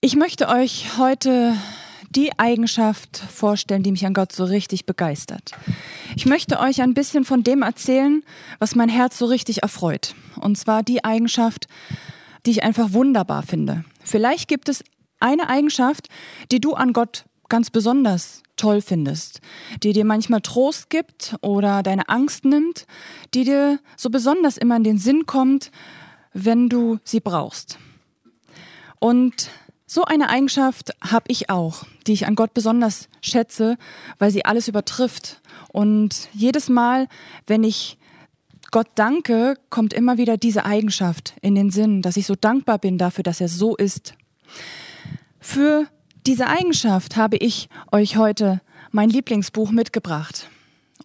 Ich möchte euch heute die Eigenschaft vorstellen, die mich an Gott so richtig begeistert. Ich möchte euch ein bisschen von dem erzählen, was mein Herz so richtig erfreut. Und zwar die Eigenschaft, die ich einfach wunderbar finde. Vielleicht gibt es eine Eigenschaft, die du an Gott ganz besonders toll findest, die dir manchmal Trost gibt oder deine Angst nimmt, die dir so besonders immer in den Sinn kommt, wenn du sie brauchst. Und so eine Eigenschaft habe ich auch, die ich an Gott besonders schätze, weil sie alles übertrifft. Und jedes Mal, wenn ich Gott danke, kommt immer wieder diese Eigenschaft in den Sinn, dass ich so dankbar bin dafür, dass er so ist. Für diese Eigenschaft habe ich euch heute mein Lieblingsbuch mitgebracht.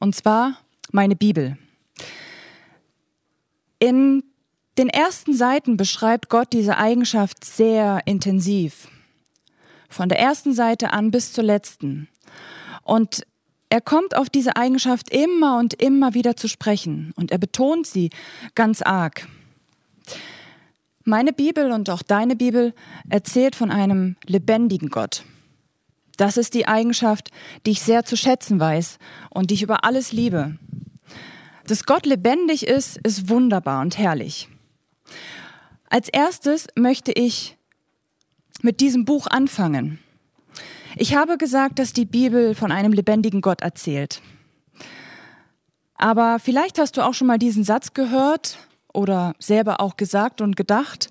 Und zwar meine Bibel. In den ersten Seiten beschreibt Gott diese Eigenschaft sehr intensiv. Von der ersten Seite an bis zur letzten. Und er kommt auf diese Eigenschaft immer und immer wieder zu sprechen. Und er betont sie ganz arg. Meine Bibel und auch deine Bibel erzählt von einem lebendigen Gott. Das ist die Eigenschaft, die ich sehr zu schätzen weiß und die ich über alles liebe. Dass Gott lebendig ist, ist wunderbar und herrlich. Als erstes möchte ich mit diesem Buch anfangen. Ich habe gesagt, dass die Bibel von einem lebendigen Gott erzählt. Aber vielleicht hast du auch schon mal diesen Satz gehört oder selber auch gesagt und gedacht.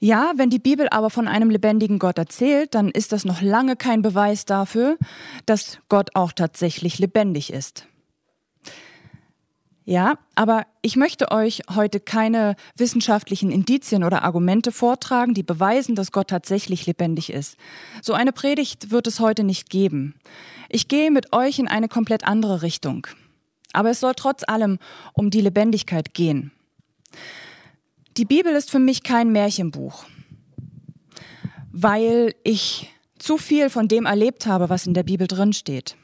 Ja, wenn die Bibel aber von einem lebendigen Gott erzählt, dann ist das noch lange kein Beweis dafür, dass Gott auch tatsächlich lebendig ist. Ja, aber ich möchte euch heute keine wissenschaftlichen Indizien oder Argumente vortragen, die beweisen, dass Gott tatsächlich lebendig ist. So eine Predigt wird es heute nicht geben. Ich gehe mit euch in eine komplett andere Richtung. Aber es soll trotz allem um die Lebendigkeit gehen. Die Bibel ist für mich kein Märchenbuch, weil ich zu viel von dem erlebt habe, was in der Bibel drin steht.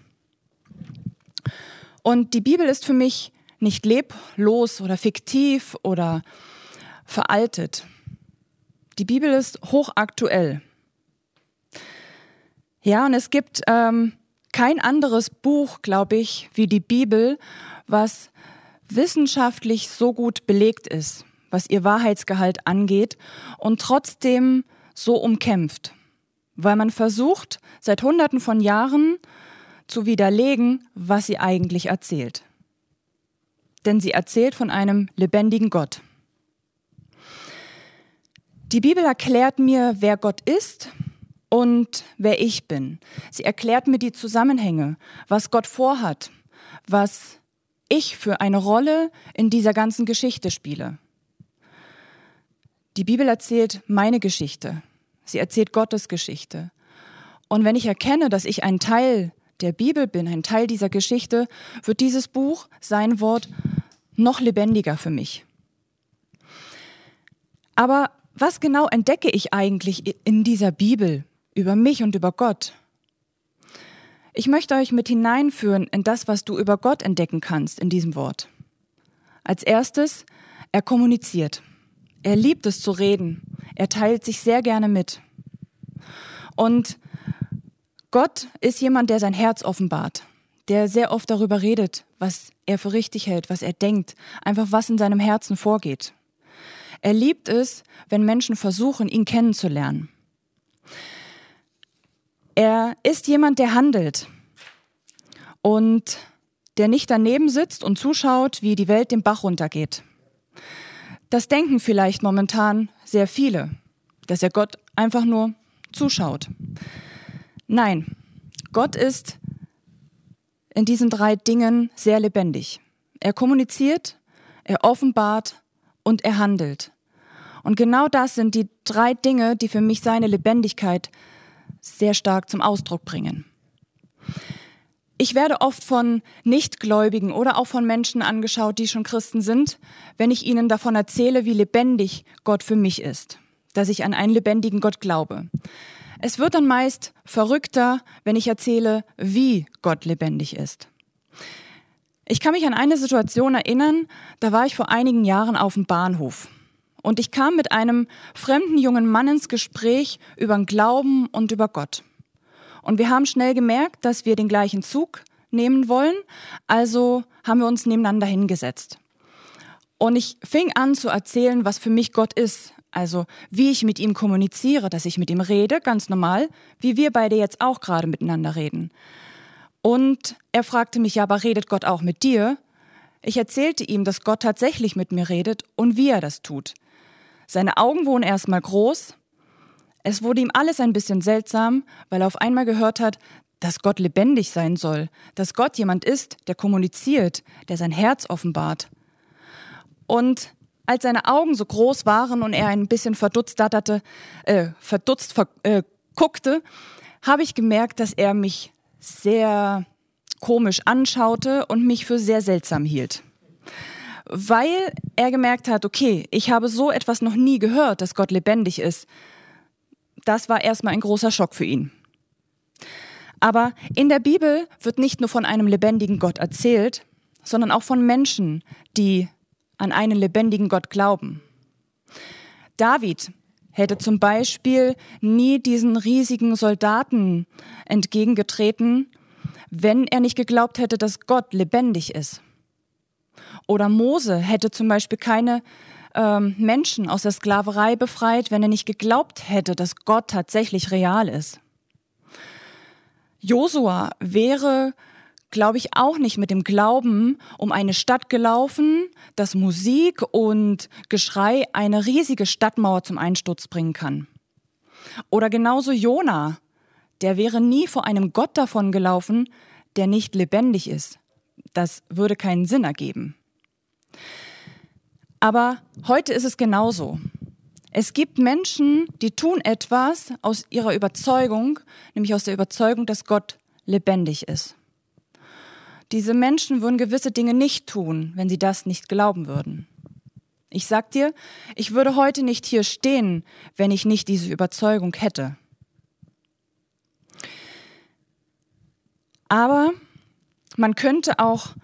Und die Bibel ist für mich nicht leblos oder fiktiv oder veraltet. Die Bibel ist hochaktuell. Ja, und es gibt ähm, kein anderes Buch, glaube ich, wie die Bibel, was wissenschaftlich so gut belegt ist, was ihr Wahrheitsgehalt angeht und trotzdem so umkämpft, weil man versucht, seit Hunderten von Jahren zu widerlegen, was sie eigentlich erzählt denn sie erzählt von einem lebendigen Gott. Die Bibel erklärt mir, wer Gott ist und wer ich bin. Sie erklärt mir die Zusammenhänge, was Gott vorhat, was ich für eine Rolle in dieser ganzen Geschichte spiele. Die Bibel erzählt meine Geschichte. Sie erzählt Gottes Geschichte. Und wenn ich erkenne, dass ich ein Teil der Bibel bin, ein Teil dieser Geschichte, wird dieses Buch, sein Wort, noch lebendiger für mich. Aber was genau entdecke ich eigentlich in dieser Bibel über mich und über Gott? Ich möchte euch mit hineinführen in das, was du über Gott entdecken kannst in diesem Wort. Als erstes, er kommuniziert. Er liebt es zu reden. Er teilt sich sehr gerne mit. Und Gott ist jemand, der sein Herz offenbart der sehr oft darüber redet, was er für richtig hält, was er denkt, einfach was in seinem Herzen vorgeht. Er liebt es, wenn Menschen versuchen, ihn kennenzulernen. Er ist jemand, der handelt und der nicht daneben sitzt und zuschaut, wie die Welt den Bach runtergeht. Das denken vielleicht momentan sehr viele, dass er Gott einfach nur zuschaut. Nein, Gott ist in diesen drei Dingen sehr lebendig. Er kommuniziert, er offenbart und er handelt. Und genau das sind die drei Dinge, die für mich seine Lebendigkeit sehr stark zum Ausdruck bringen. Ich werde oft von Nichtgläubigen oder auch von Menschen angeschaut, die schon Christen sind, wenn ich ihnen davon erzähle, wie lebendig Gott für mich ist, dass ich an einen lebendigen Gott glaube. Es wird dann meist verrückter, wenn ich erzähle, wie Gott lebendig ist. Ich kann mich an eine Situation erinnern, da war ich vor einigen Jahren auf dem Bahnhof. Und ich kam mit einem fremden jungen Mann ins Gespräch über den Glauben und über Gott. Und wir haben schnell gemerkt, dass wir den gleichen Zug nehmen wollen, also haben wir uns nebeneinander hingesetzt. Und ich fing an zu erzählen, was für mich Gott ist, also wie ich mit ihm kommuniziere, dass ich mit ihm rede, ganz normal, wie wir beide jetzt auch gerade miteinander reden. Und er fragte mich, ja, aber redet Gott auch mit dir? Ich erzählte ihm, dass Gott tatsächlich mit mir redet und wie er das tut. Seine Augen wurden erstmal groß. Es wurde ihm alles ein bisschen seltsam, weil er auf einmal gehört hat, dass Gott lebendig sein soll, dass Gott jemand ist, der kommuniziert, der sein Herz offenbart. Und als seine Augen so groß waren und er ein bisschen verdutzt datterte, äh, verdutzt ver äh, guckte, habe ich gemerkt, dass er mich sehr komisch anschaute und mich für sehr seltsam hielt weil er gemerkt hat, okay, ich habe so etwas noch nie gehört, dass Gott lebendig ist. Das war erstmal ein großer Schock für ihn. Aber in der Bibel wird nicht nur von einem lebendigen Gott erzählt, sondern auch von Menschen, die an einen lebendigen Gott glauben. David hätte zum Beispiel nie diesen riesigen Soldaten entgegengetreten, wenn er nicht geglaubt hätte, dass Gott lebendig ist. Oder Mose hätte zum Beispiel keine ähm, Menschen aus der Sklaverei befreit, wenn er nicht geglaubt hätte, dass Gott tatsächlich real ist. Josua wäre, glaube ich, auch nicht mit dem Glauben um eine Stadt gelaufen, dass Musik und Geschrei eine riesige Stadtmauer zum Einsturz bringen kann. Oder genauso Jona, der wäre nie vor einem Gott davon gelaufen, der nicht lebendig ist. Das würde keinen Sinn ergeben. Aber heute ist es genauso. Es gibt Menschen, die tun etwas aus ihrer Überzeugung, nämlich aus der Überzeugung, dass Gott lebendig ist. Diese Menschen würden gewisse Dinge nicht tun, wenn sie das nicht glauben würden. Ich sag dir, ich würde heute nicht hier stehen, wenn ich nicht diese Überzeugung hätte. Aber man könnte auch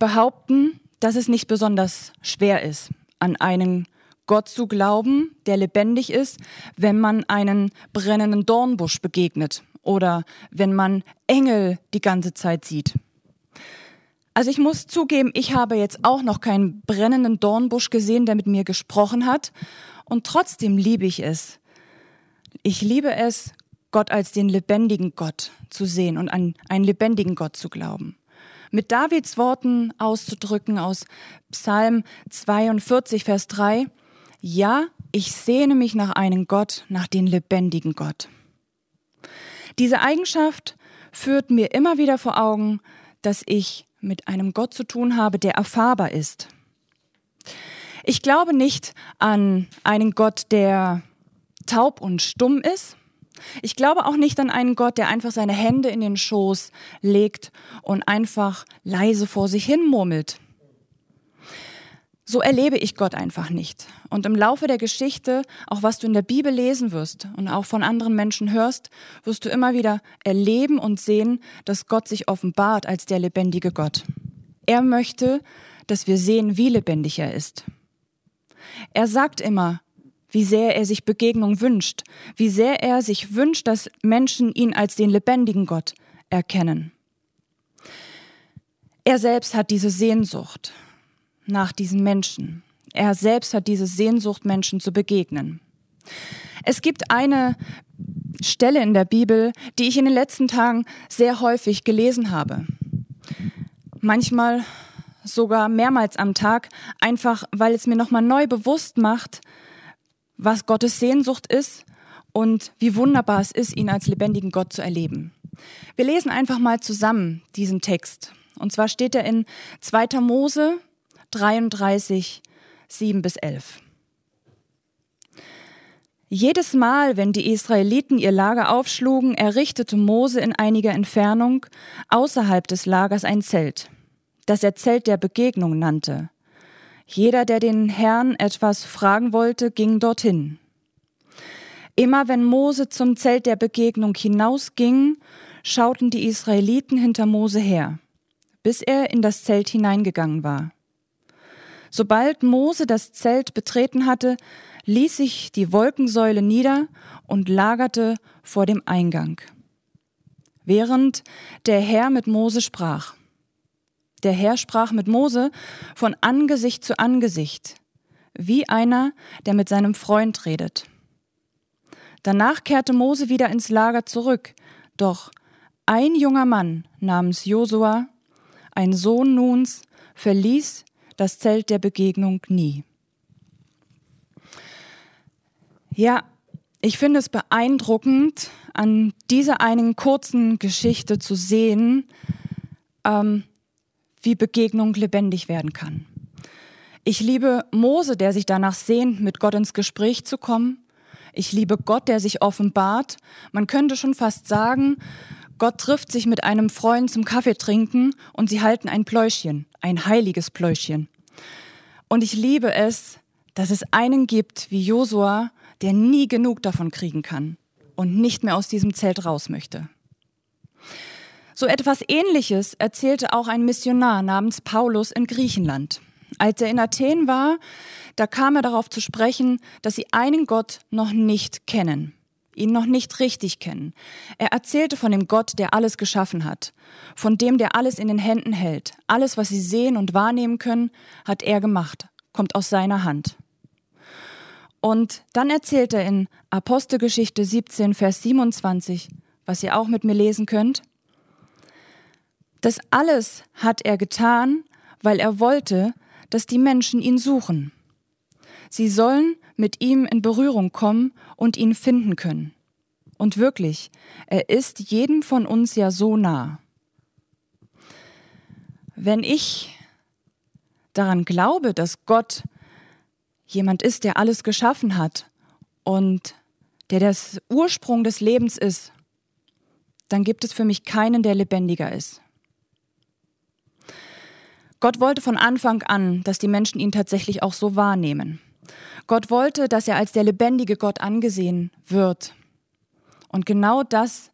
behaupten, dass es nicht besonders schwer ist, an einen Gott zu glauben, der lebendig ist, wenn man einen brennenden Dornbusch begegnet oder wenn man Engel die ganze Zeit sieht. Also ich muss zugeben, ich habe jetzt auch noch keinen brennenden Dornbusch gesehen, der mit mir gesprochen hat. Und trotzdem liebe ich es. Ich liebe es, Gott als den lebendigen Gott zu sehen und an einen lebendigen Gott zu glauben mit Davids Worten auszudrücken aus Psalm 42, Vers 3. Ja, ich sehne mich nach einem Gott, nach den lebendigen Gott. Diese Eigenschaft führt mir immer wieder vor Augen, dass ich mit einem Gott zu tun habe, der erfahrbar ist. Ich glaube nicht an einen Gott, der taub und stumm ist, ich glaube auch nicht an einen Gott, der einfach seine Hände in den Schoß legt und einfach leise vor sich hin murmelt. So erlebe ich Gott einfach nicht. Und im Laufe der Geschichte, auch was du in der Bibel lesen wirst und auch von anderen Menschen hörst, wirst du immer wieder erleben und sehen, dass Gott sich offenbart als der lebendige Gott. Er möchte, dass wir sehen, wie lebendig er ist. Er sagt immer, wie sehr er sich Begegnung wünscht, wie sehr er sich wünscht, dass Menschen ihn als den lebendigen Gott erkennen. Er selbst hat diese Sehnsucht nach diesen Menschen. Er selbst hat diese Sehnsucht, Menschen zu begegnen. Es gibt eine Stelle in der Bibel, die ich in den letzten Tagen sehr häufig gelesen habe. Manchmal sogar mehrmals am Tag, einfach weil es mir nochmal neu bewusst macht, was Gottes Sehnsucht ist und wie wunderbar es ist, ihn als lebendigen Gott zu erleben. Wir lesen einfach mal zusammen diesen Text. Und zwar steht er in 2. Mose 33, 7 bis 11. Jedes Mal, wenn die Israeliten ihr Lager aufschlugen, errichtete Mose in einiger Entfernung außerhalb des Lagers ein Zelt, das er Zelt der Begegnung nannte. Jeder, der den Herrn etwas fragen wollte, ging dorthin. Immer wenn Mose zum Zelt der Begegnung hinausging, schauten die Israeliten hinter Mose her, bis er in das Zelt hineingegangen war. Sobald Mose das Zelt betreten hatte, ließ sich die Wolkensäule nieder und lagerte vor dem Eingang. Während der Herr mit Mose sprach. Der Herr sprach mit Mose von Angesicht zu Angesicht, wie einer, der mit seinem Freund redet. Danach kehrte Mose wieder ins Lager zurück, doch ein junger Mann namens Josua, ein Sohn Nuns, verließ das Zelt der Begegnung nie. Ja, ich finde es beeindruckend, an dieser einen kurzen Geschichte zu sehen, ähm, wie Begegnung lebendig werden kann. Ich liebe Mose, der sich danach sehnt, mit Gott ins Gespräch zu kommen. Ich liebe Gott, der sich offenbart. Man könnte schon fast sagen, Gott trifft sich mit einem Freund zum Kaffee trinken und sie halten ein Pläuschchen, ein heiliges Pläuschchen. Und ich liebe es, dass es einen gibt wie Josua, der nie genug davon kriegen kann und nicht mehr aus diesem Zelt raus möchte. So etwas Ähnliches erzählte auch ein Missionar namens Paulus in Griechenland. Als er in Athen war, da kam er darauf zu sprechen, dass sie einen Gott noch nicht kennen, ihn noch nicht richtig kennen. Er erzählte von dem Gott, der alles geschaffen hat, von dem, der alles in den Händen hält. Alles, was sie sehen und wahrnehmen können, hat er gemacht, kommt aus seiner Hand. Und dann erzählt er in Apostelgeschichte 17, Vers 27, was ihr auch mit mir lesen könnt, das alles hat er getan, weil er wollte, dass die Menschen ihn suchen. Sie sollen mit ihm in Berührung kommen und ihn finden können. Und wirklich, er ist jedem von uns ja so nah. Wenn ich daran glaube, dass Gott jemand ist, der alles geschaffen hat und der das Ursprung des Lebens ist, dann gibt es für mich keinen, der lebendiger ist. Gott wollte von Anfang an, dass die Menschen ihn tatsächlich auch so wahrnehmen. Gott wollte, dass er als der lebendige Gott angesehen wird. Und genau das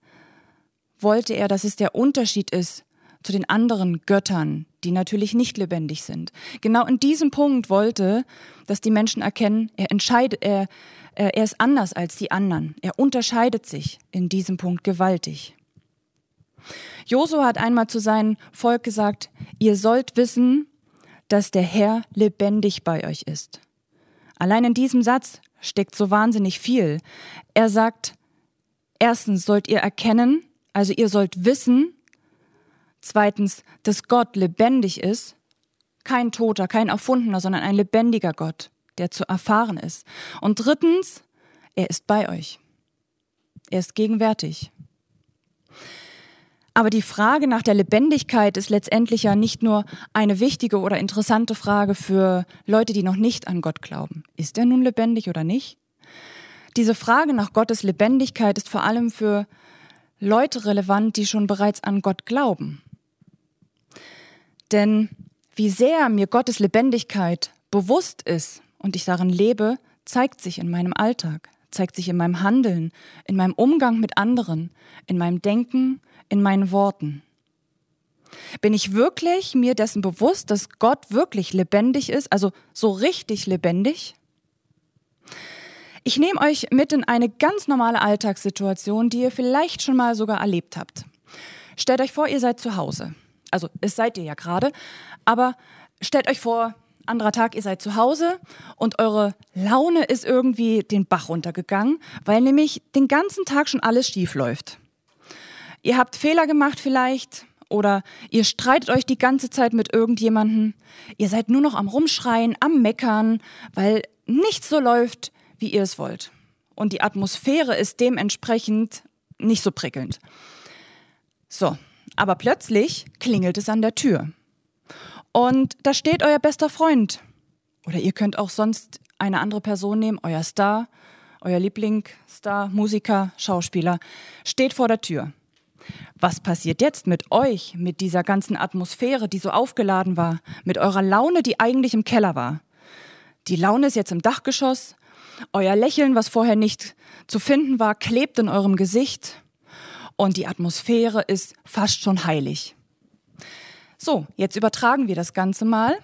wollte er, dass es der Unterschied ist zu den anderen Göttern, die natürlich nicht lebendig sind. Genau in diesem Punkt wollte, dass die Menschen erkennen, er entscheidet, er, er ist anders als die anderen. Er unterscheidet sich in diesem Punkt gewaltig. Josua hat einmal zu seinem Volk gesagt, ihr sollt wissen, dass der Herr lebendig bei euch ist. Allein in diesem Satz steckt so wahnsinnig viel. Er sagt, erstens sollt ihr erkennen, also ihr sollt wissen, zweitens, dass Gott lebendig ist, kein Toter, kein Erfundener, sondern ein lebendiger Gott, der zu erfahren ist. Und drittens, er ist bei euch. Er ist gegenwärtig. Aber die Frage nach der Lebendigkeit ist letztendlich ja nicht nur eine wichtige oder interessante Frage für Leute, die noch nicht an Gott glauben. Ist er nun lebendig oder nicht? Diese Frage nach Gottes Lebendigkeit ist vor allem für Leute relevant, die schon bereits an Gott glauben. Denn wie sehr mir Gottes Lebendigkeit bewusst ist und ich darin lebe, zeigt sich in meinem Alltag, zeigt sich in meinem Handeln, in meinem Umgang mit anderen, in meinem Denken, in meinen Worten? Bin ich wirklich mir dessen bewusst, dass Gott wirklich lebendig ist, also so richtig lebendig? Ich nehme euch mit in eine ganz normale Alltagssituation, die ihr vielleicht schon mal sogar erlebt habt. Stellt euch vor, ihr seid zu Hause. Also, es seid ihr ja gerade, aber stellt euch vor, anderer Tag, ihr seid zu Hause und eure Laune ist irgendwie den Bach runtergegangen, weil nämlich den ganzen Tag schon alles schief läuft. Ihr habt Fehler gemacht vielleicht oder ihr streitet euch die ganze Zeit mit irgendjemandem. Ihr seid nur noch am Rumschreien, am Meckern, weil nichts so läuft, wie ihr es wollt. Und die Atmosphäre ist dementsprechend nicht so prickelnd. So, aber plötzlich klingelt es an der Tür. Und da steht euer bester Freund. Oder ihr könnt auch sonst eine andere Person nehmen, euer Star, euer Lieblingsstar, Musiker, Schauspieler, steht vor der Tür. Was passiert jetzt mit euch, mit dieser ganzen Atmosphäre, die so aufgeladen war, mit eurer Laune, die eigentlich im Keller war? Die Laune ist jetzt im Dachgeschoss, euer Lächeln, was vorher nicht zu finden war, klebt in eurem Gesicht und die Atmosphäre ist fast schon heilig. So, jetzt übertragen wir das Ganze mal.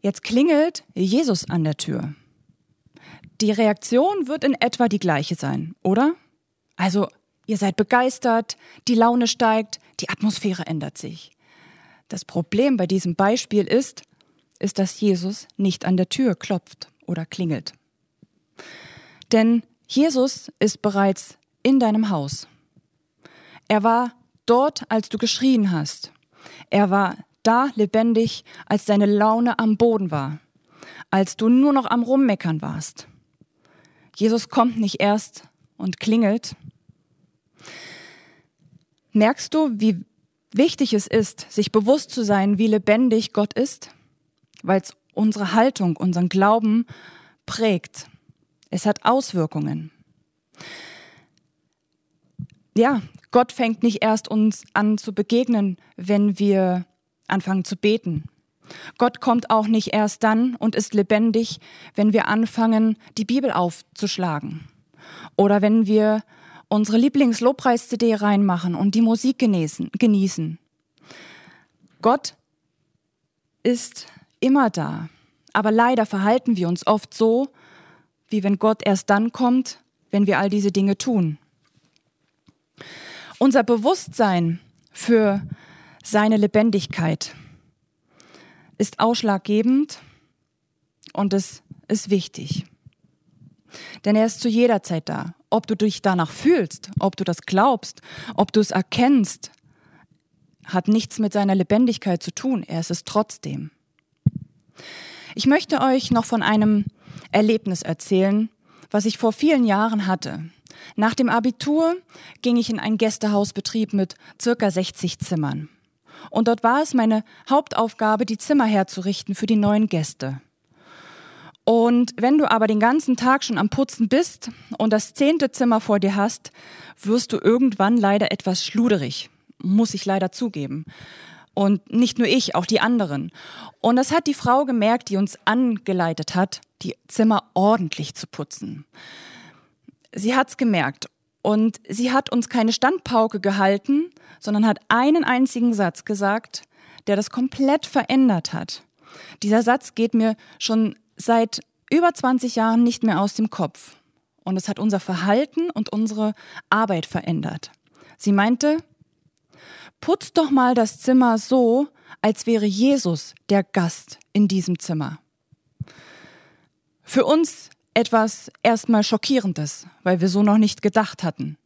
Jetzt klingelt Jesus an der Tür. Die Reaktion wird in etwa die gleiche sein, oder? Also, ihr seid begeistert, die Laune steigt, die Atmosphäre ändert sich. Das Problem bei diesem Beispiel ist, ist, dass Jesus nicht an der Tür klopft oder klingelt. Denn Jesus ist bereits in deinem Haus. Er war dort, als du geschrien hast. Er war da lebendig, als deine Laune am Boden war, als du nur noch am Rummeckern warst. Jesus kommt nicht erst und klingelt. Merkst du, wie wichtig es ist, sich bewusst zu sein, wie lebendig Gott ist? Weil es unsere Haltung, unseren Glauben prägt. Es hat Auswirkungen. Ja, Gott fängt nicht erst uns an zu begegnen, wenn wir anfangen zu beten. Gott kommt auch nicht erst dann und ist lebendig, wenn wir anfangen, die Bibel aufzuschlagen. Oder wenn wir unsere Lieblings-Lobpreis-CD reinmachen und die Musik genießen, genießen. Gott ist immer da. Aber leider verhalten wir uns oft so, wie wenn Gott erst dann kommt, wenn wir all diese Dinge tun. Unser Bewusstsein für seine Lebendigkeit ist ausschlaggebend und es ist wichtig. Denn er ist zu jeder Zeit da. Ob du dich danach fühlst, ob du das glaubst, ob du es erkennst, hat nichts mit seiner Lebendigkeit zu tun. Er ist es trotzdem. Ich möchte euch noch von einem Erlebnis erzählen, was ich vor vielen Jahren hatte. Nach dem Abitur ging ich in einen Gästehausbetrieb mit circa 60 Zimmern. Und dort war es meine Hauptaufgabe, die Zimmer herzurichten für die neuen Gäste. Und wenn du aber den ganzen Tag schon am Putzen bist und das zehnte Zimmer vor dir hast, wirst du irgendwann leider etwas schluderig. Muss ich leider zugeben. Und nicht nur ich, auch die anderen. Und das hat die Frau gemerkt, die uns angeleitet hat, die Zimmer ordentlich zu putzen. Sie hat's gemerkt und sie hat uns keine Standpauke gehalten, sondern hat einen einzigen Satz gesagt, der das komplett verändert hat. Dieser Satz geht mir schon seit über 20 Jahren nicht mehr aus dem Kopf. Und es hat unser Verhalten und unsere Arbeit verändert. Sie meinte, putz doch mal das Zimmer so, als wäre Jesus der Gast in diesem Zimmer. Für uns etwas erstmal Schockierendes, weil wir so noch nicht gedacht hatten.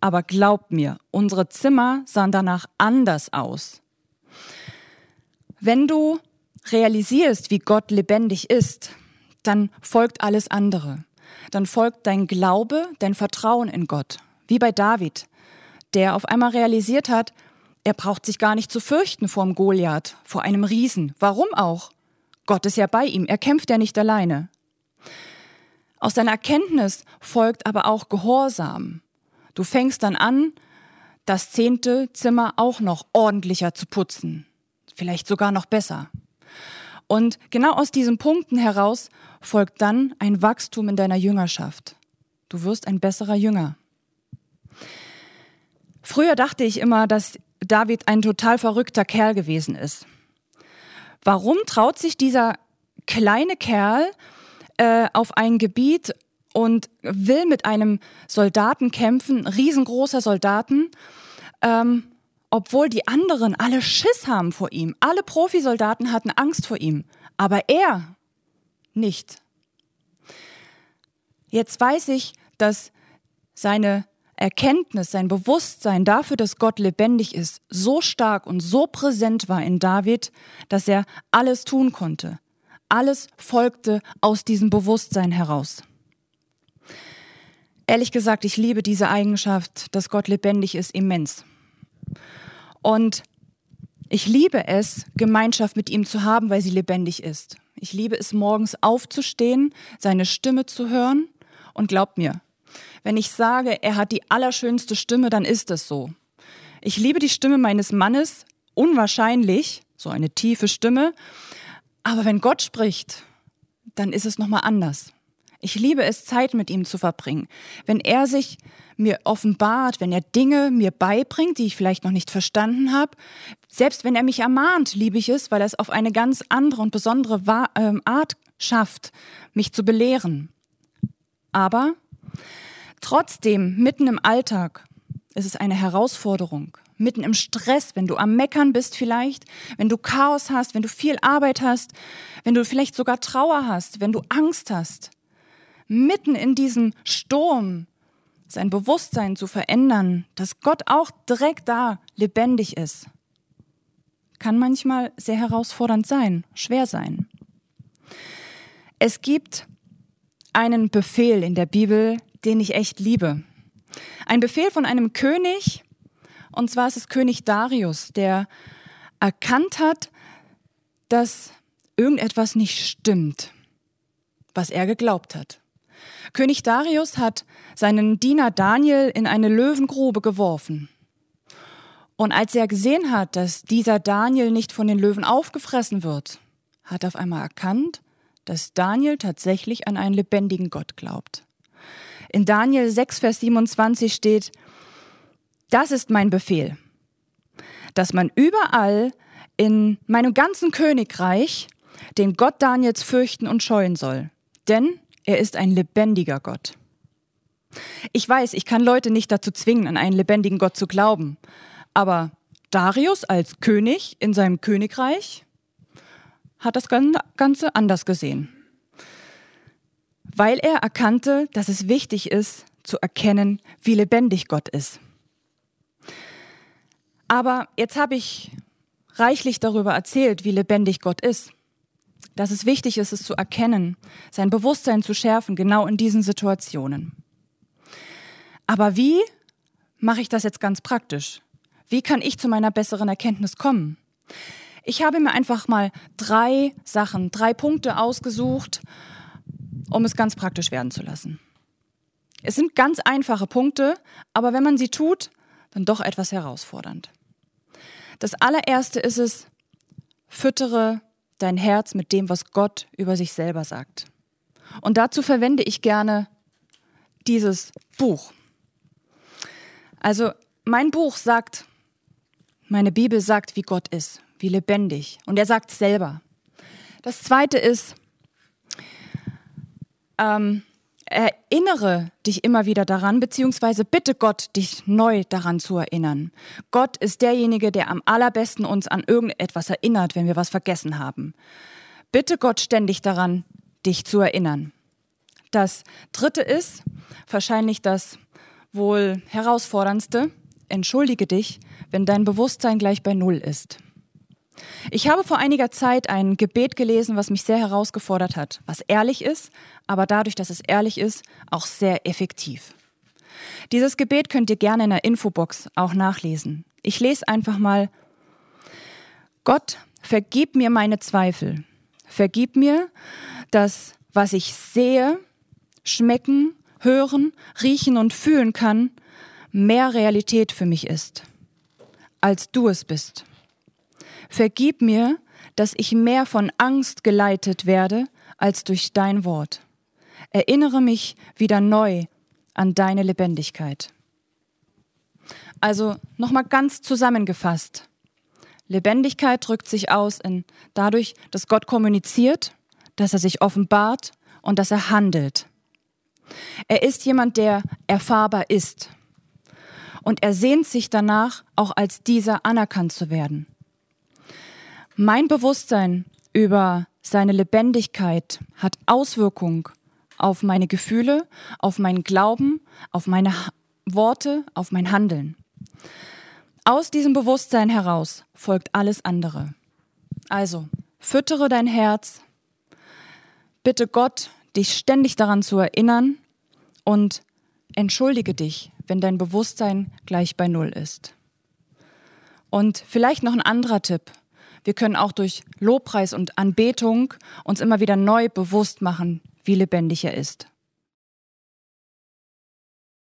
Aber glaubt mir, unsere Zimmer sahen danach anders aus. Wenn du realisierst, wie Gott lebendig ist, dann folgt alles andere. Dann folgt dein Glaube, dein Vertrauen in Gott. Wie bei David, der auf einmal realisiert hat, er braucht sich gar nicht zu fürchten vor dem Goliath, vor einem Riesen. Warum auch? Gott ist ja bei ihm, er kämpft ja nicht alleine. Aus deiner Erkenntnis folgt aber auch Gehorsam. Du fängst dann an, das zehnte Zimmer auch noch ordentlicher zu putzen. Vielleicht sogar noch besser. Und genau aus diesen Punkten heraus folgt dann ein Wachstum in deiner Jüngerschaft. Du wirst ein besserer Jünger. Früher dachte ich immer, dass David ein total verrückter Kerl gewesen ist. Warum traut sich dieser kleine Kerl äh, auf ein Gebiet und will mit einem Soldaten kämpfen, riesengroßer Soldaten, ähm, obwohl die anderen alle Schiss haben vor ihm. Alle Profisoldaten hatten Angst vor ihm, aber er nicht. Jetzt weiß ich, dass seine Erkenntnis, sein Bewusstsein dafür, dass Gott lebendig ist, so stark und so präsent war in David, dass er alles tun konnte. Alles folgte aus diesem Bewusstsein heraus. Ehrlich gesagt, ich liebe diese Eigenschaft, dass Gott lebendig ist, immens. Und ich liebe es, Gemeinschaft mit ihm zu haben, weil sie lebendig ist. Ich liebe es, morgens aufzustehen, seine Stimme zu hören. Und glaubt mir, wenn ich sage, er hat die allerschönste Stimme, dann ist es so. Ich liebe die Stimme meines Mannes unwahrscheinlich, so eine tiefe Stimme. Aber wenn Gott spricht, dann ist es nochmal anders. Ich liebe es, Zeit mit ihm zu verbringen. Wenn er sich mir offenbart, wenn er Dinge mir beibringt, die ich vielleicht noch nicht verstanden habe, selbst wenn er mich ermahnt, liebe ich es, weil er es auf eine ganz andere und besondere ähm, Art schafft, mich zu belehren. Aber trotzdem, mitten im Alltag, ist es eine Herausforderung. Mitten im Stress, wenn du am Meckern bist vielleicht, wenn du Chaos hast, wenn du viel Arbeit hast, wenn du vielleicht sogar Trauer hast, wenn du Angst hast. Mitten in diesem Sturm sein Bewusstsein zu verändern, dass Gott auch direkt da lebendig ist, kann manchmal sehr herausfordernd sein, schwer sein. Es gibt einen Befehl in der Bibel, den ich echt liebe. Ein Befehl von einem König, und zwar ist es König Darius, der erkannt hat, dass irgendetwas nicht stimmt, was er geglaubt hat. König Darius hat seinen Diener Daniel in eine Löwengrube geworfen. Und als er gesehen hat, dass dieser Daniel nicht von den Löwen aufgefressen wird, hat er auf einmal erkannt, dass Daniel tatsächlich an einen lebendigen Gott glaubt. In Daniel 6, Vers 27 steht, das ist mein Befehl, dass man überall in meinem ganzen Königreich den Gott Daniels fürchten und scheuen soll. Denn er ist ein lebendiger Gott. Ich weiß, ich kann Leute nicht dazu zwingen, an einen lebendigen Gott zu glauben. Aber Darius als König in seinem Königreich hat das Ganze anders gesehen. Weil er erkannte, dass es wichtig ist, zu erkennen, wie lebendig Gott ist. Aber jetzt habe ich reichlich darüber erzählt, wie lebendig Gott ist dass es wichtig ist, es zu erkennen, sein Bewusstsein zu schärfen, genau in diesen Situationen. Aber wie mache ich das jetzt ganz praktisch? Wie kann ich zu meiner besseren Erkenntnis kommen? Ich habe mir einfach mal drei Sachen, drei Punkte ausgesucht, um es ganz praktisch werden zu lassen. Es sind ganz einfache Punkte, aber wenn man sie tut, dann doch etwas herausfordernd. Das allererste ist es, füttere dein Herz mit dem, was Gott über sich selber sagt. Und dazu verwende ich gerne dieses Buch. Also mein Buch sagt, meine Bibel sagt, wie Gott ist, wie lebendig. Und er sagt selber. Das Zweite ist, ähm, erinnere dich immer wieder daran, beziehungsweise bitte Gott, dich neu daran zu erinnern. Gott ist derjenige, der am allerbesten uns an irgendetwas erinnert, wenn wir was vergessen haben. Bitte Gott ständig daran, dich zu erinnern. Das dritte ist wahrscheinlich das wohl herausforderndste. Entschuldige dich, wenn dein Bewusstsein gleich bei Null ist. Ich habe vor einiger Zeit ein Gebet gelesen, was mich sehr herausgefordert hat, was ehrlich ist, aber dadurch, dass es ehrlich ist, auch sehr effektiv. Dieses Gebet könnt ihr gerne in der Infobox auch nachlesen. Ich lese einfach mal, Gott, vergib mir meine Zweifel. Vergib mir, dass was ich sehe, schmecken, hören, riechen und fühlen kann, mehr Realität für mich ist, als du es bist. Vergib mir, dass ich mehr von Angst geleitet werde als durch dein Wort. Erinnere mich wieder neu an deine Lebendigkeit. Also nochmal ganz zusammengefasst. Lebendigkeit drückt sich aus in dadurch, dass Gott kommuniziert, dass er sich offenbart und dass er handelt. Er ist jemand, der erfahrbar ist. Und er sehnt sich danach, auch als dieser anerkannt zu werden. Mein Bewusstsein über seine Lebendigkeit hat Auswirkung auf meine Gefühle, auf meinen Glauben, auf meine Worte, auf mein Handeln. Aus diesem Bewusstsein heraus folgt alles andere. Also, füttere dein Herz, bitte Gott, dich ständig daran zu erinnern und entschuldige dich, wenn dein Bewusstsein gleich bei Null ist. Und vielleicht noch ein anderer Tipp. Wir können auch durch Lobpreis und Anbetung uns immer wieder neu bewusst machen, wie lebendig er ist.